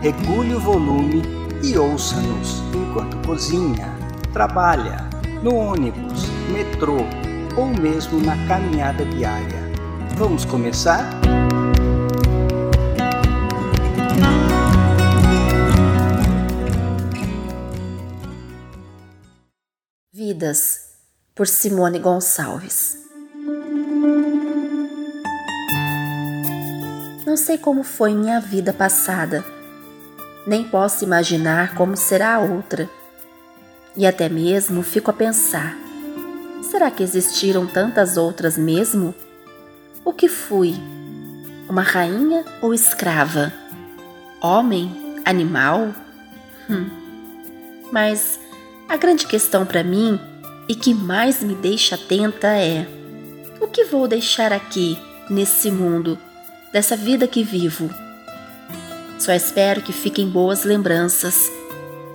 regule o volume e ouça-nos enquanto cozinha, trabalha, no ônibus, metrô ou mesmo na caminhada diária. Vamos começar? Vidas, por Simone Gonçalves. Não sei como foi minha vida passada nem posso imaginar como será a outra. E até mesmo fico a pensar: será que existiram tantas outras mesmo? O que fui? Uma rainha ou escrava? Homem? Animal? Hum. Mas a grande questão para mim e que mais me deixa atenta é: o que vou deixar aqui, nesse mundo, dessa vida que vivo? Só espero que fiquem boas lembranças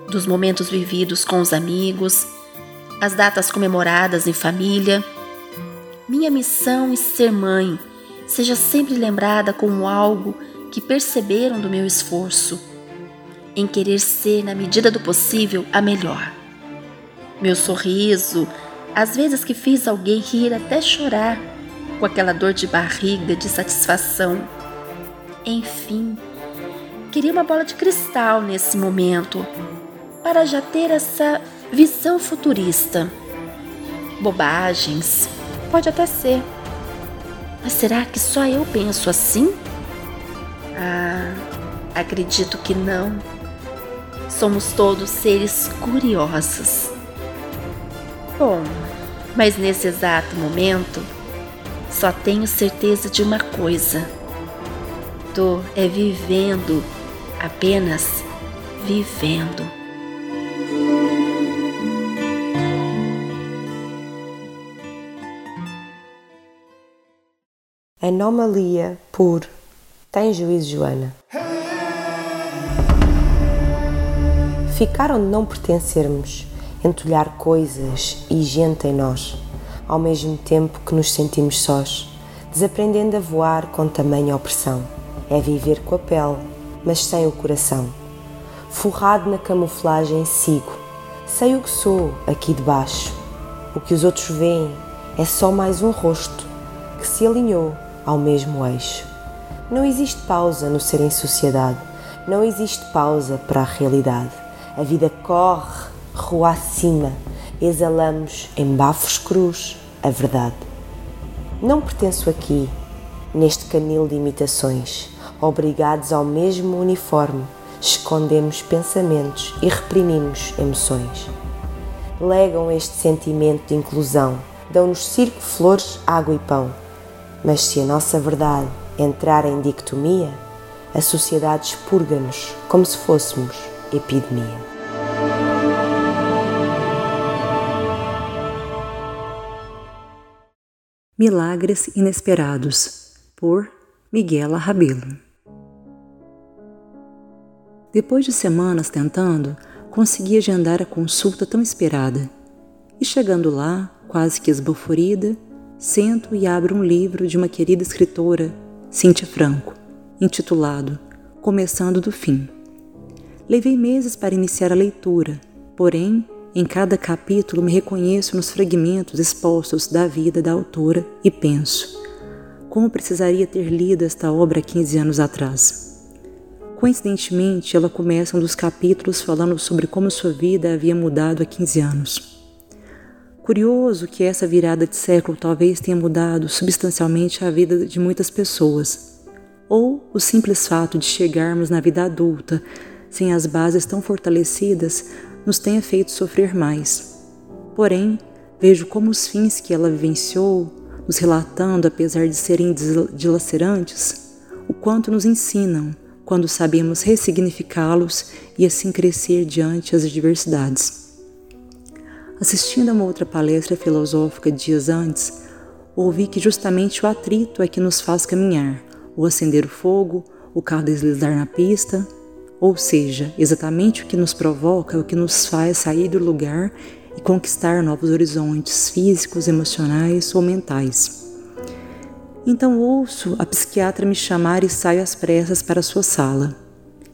dos momentos vividos com os amigos, as datas comemoradas em família. Minha missão em ser mãe seja sempre lembrada como algo que perceberam do meu esforço, em querer ser, na medida do possível, a melhor. Meu sorriso, às vezes que fiz alguém rir até chorar, com aquela dor de barriga de satisfação. Enfim, Queria uma bola de cristal nesse momento, para já ter essa visão futurista. Bobagens, pode até ser. Mas será que só eu penso assim? Ah, acredito que não. Somos todos seres curiosos. Bom, mas nesse exato momento, só tenho certeza de uma coisa. Tô é vivendo apenas vivendo. Anomalia por Tem juízo, Joana. Ficar onde não pertencermos, entulhar coisas e gente em nós, ao mesmo tempo que nos sentimos sós, desaprendendo a voar com tamanha opressão. É viver com a pele mas sem o coração. Forrado na camuflagem, sigo. Sei o que sou aqui debaixo. O que os outros veem é só mais um rosto que se alinhou ao mesmo eixo. Não existe pausa no ser em sociedade, não existe pausa para a realidade. A vida corre, rua acima, exalamos em bafos cruz a verdade. Não pertenço aqui, neste canil de imitações obrigados ao mesmo uniforme, escondemos pensamentos e reprimimos emoções. Legam este sentimento de inclusão, dão-nos circo, flores, água e pão. Mas se a nossa verdade entrar em dicotomia, a sociedade expurga-nos como se fôssemos epidemia. Milagres Inesperados, por Miguela Rabelo. Depois de semanas tentando, consegui agendar a consulta tão esperada. E chegando lá, quase que esbaforida, sento e abro um livro de uma querida escritora, Cíntia Franco, intitulado Começando do Fim. Levei meses para iniciar a leitura, porém, em cada capítulo me reconheço nos fragmentos expostos da vida da autora e penso: como precisaria ter lido esta obra 15 anos atrás? Coincidentemente, ela começa um dos capítulos falando sobre como sua vida havia mudado há 15 anos. Curioso que essa virada de século talvez tenha mudado substancialmente a vida de muitas pessoas, ou o simples fato de chegarmos na vida adulta sem as bases tão fortalecidas nos tenha feito sofrer mais. Porém, vejo como os fins que ela vivenciou, nos relatando apesar de serem dilacerantes, o quanto nos ensinam quando sabemos ressignificá-los e assim crescer diante as adversidades. Assistindo a uma outra palestra filosófica dias antes, ouvi que justamente o atrito é que nos faz caminhar, o acender o fogo, o carro deslizar na pista, ou seja, exatamente o que nos provoca o que nos faz sair do lugar e conquistar novos horizontes físicos, emocionais ou mentais. Então ouço a psiquiatra me chamar e saio às pressas para sua sala.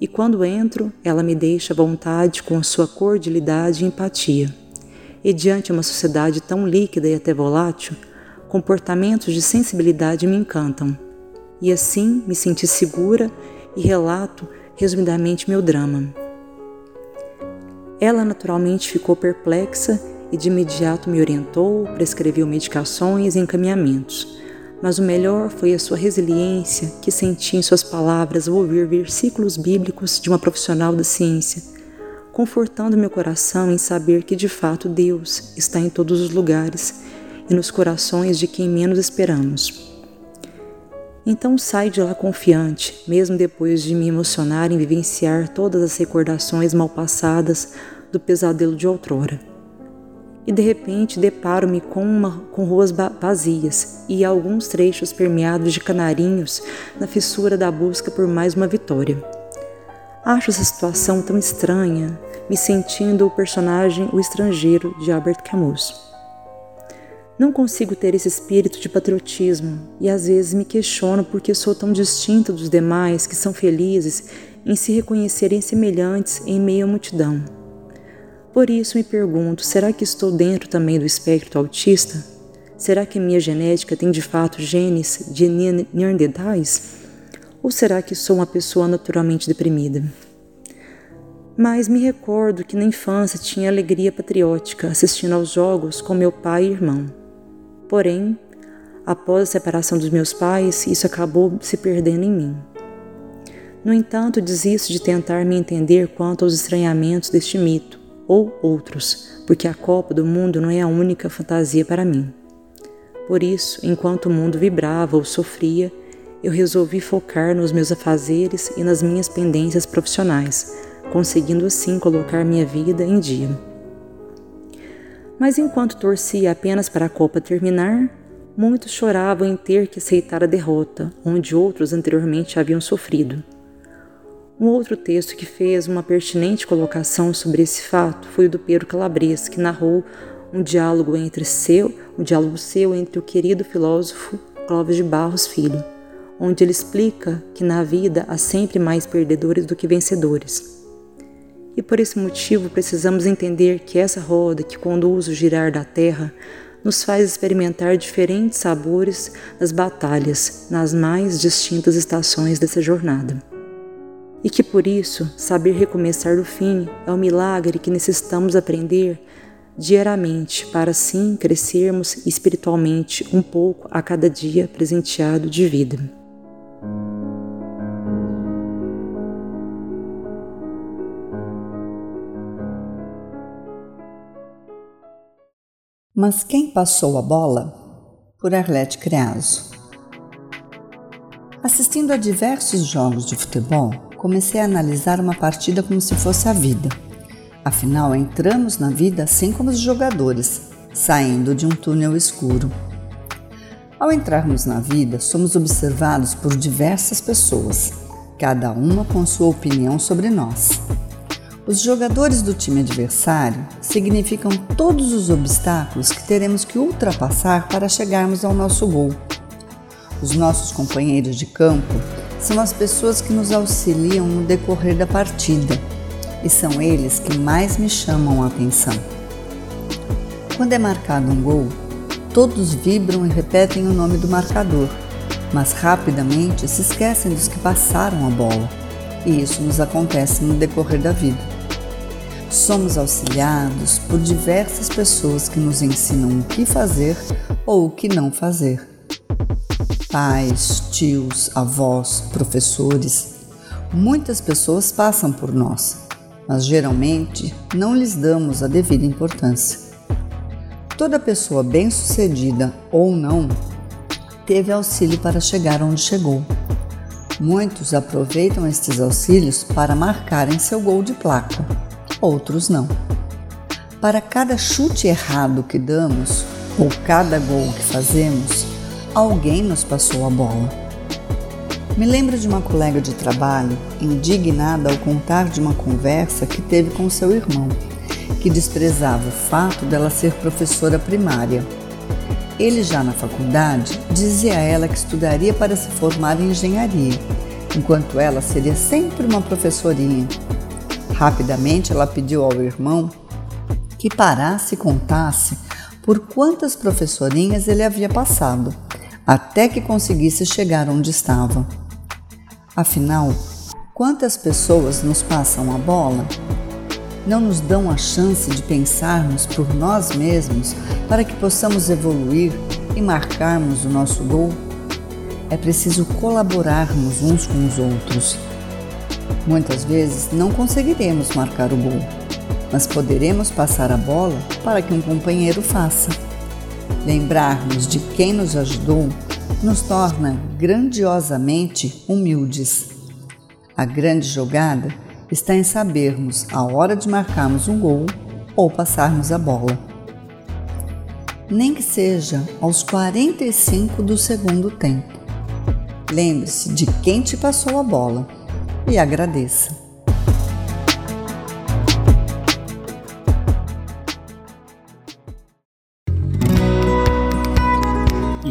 E quando entro, ela me deixa à vontade com sua cordialidade e empatia. E diante uma sociedade tão líquida e até volátil, comportamentos de sensibilidade me encantam. E assim me senti segura e relato resumidamente meu drama. Ela naturalmente ficou perplexa e de imediato me orientou, prescreveu medicações e encaminhamentos mas o melhor foi a sua resiliência que senti em suas palavras ao ouvir versículos bíblicos de uma profissional da ciência, confortando meu coração em saber que de fato Deus está em todos os lugares e nos corações de quem menos esperamos. Então saio de lá confiante, mesmo depois de me emocionar em vivenciar todas as recordações mal passadas do pesadelo de outrora e de repente deparo-me com, com ruas vazias e alguns trechos permeados de canarinhos na fissura da busca por mais uma vitória. Acho essa situação tão estranha, me sentindo o personagem O Estrangeiro de Albert Camus. Não consigo ter esse espírito de patriotismo e às vezes me questiono por que sou tão distinta dos demais que são felizes em se reconhecerem semelhantes em meio à multidão. Por isso me pergunto: será que estou dentro também do espectro autista? Será que minha genética tem de fato genes de neandertais? Ou será que sou uma pessoa naturalmente deprimida? Mas me recordo que na infância tinha alegria patriótica assistindo aos jogos com meu pai e irmão. Porém, após a separação dos meus pais, isso acabou se perdendo em mim. No entanto, desisto de tentar me entender quanto aos estranhamentos deste mito ou outros, porque a Copa do Mundo não é a única fantasia para mim. Por isso, enquanto o mundo vibrava ou sofria, eu resolvi focar nos meus afazeres e nas minhas pendências profissionais, conseguindo assim colocar minha vida em dia. Mas enquanto torcia apenas para a Copa terminar, muitos choravam em ter que aceitar a derrota, onde outros anteriormente haviam sofrido. Um outro texto que fez uma pertinente colocação sobre esse fato foi o do Pedro Calabres, que narrou um diálogo entre seu, um diálogo seu entre o querido filósofo Clóvis de Barros Filho, onde ele explica que na vida há sempre mais perdedores do que vencedores. E por esse motivo precisamos entender que essa roda que conduz o girar da terra nos faz experimentar diferentes sabores nas batalhas, nas mais distintas estações dessa jornada e que por isso saber recomeçar do fim é o milagre que necessitamos aprender diariamente para assim crescermos espiritualmente um pouco a cada dia presenteado de vida. Mas quem passou a bola? Por Arlete Creaso. Assistindo a diversos jogos de futebol, comecei a analisar uma partida como se fosse a vida. Afinal, entramos na vida assim como os jogadores, saindo de um túnel escuro. Ao entrarmos na vida, somos observados por diversas pessoas, cada uma com sua opinião sobre nós. Os jogadores do time adversário significam todos os obstáculos que teremos que ultrapassar para chegarmos ao nosso gol. Os nossos companheiros de campo são as pessoas que nos auxiliam no decorrer da partida e são eles que mais me chamam a atenção. Quando é marcado um gol, todos vibram e repetem o nome do marcador, mas rapidamente se esquecem dos que passaram a bola, e isso nos acontece no decorrer da vida. Somos auxiliados por diversas pessoas que nos ensinam o que fazer ou o que não fazer pais, tios, avós, professores. Muitas pessoas passam por nós, mas geralmente não lhes damos a devida importância. Toda pessoa bem-sucedida ou não teve auxílio para chegar onde chegou. Muitos aproveitam estes auxílios para marcarem seu gol de placa, outros não. Para cada chute errado que damos ou cada gol que fazemos, alguém nos passou a bola. Me lembro de uma colega de trabalho indignada ao contar de uma conversa que teve com seu irmão, que desprezava o fato dela ser professora primária ele já na faculdade dizia a ela que estudaria para se formar em engenharia, enquanto ela seria sempre uma professorinha. Rapidamente ela pediu ao irmão que parasse e contasse por quantas professorinhas ele havia passado, até que conseguisse chegar onde estava. Afinal, quantas pessoas nos passam a bola não nos dão a chance de pensarmos por nós mesmos para que possamos evoluir e marcarmos o nosso gol? É preciso colaborarmos uns com os outros. Muitas vezes não conseguiremos marcar o gol, mas poderemos passar a bola para que um companheiro faça. Lembrarmos de quem nos ajudou nos torna grandiosamente humildes. A grande jogada está em sabermos a hora de marcarmos um gol ou passarmos a bola. Nem que seja aos 45 do segundo tempo. Lembre-se de quem te passou a bola e agradeça.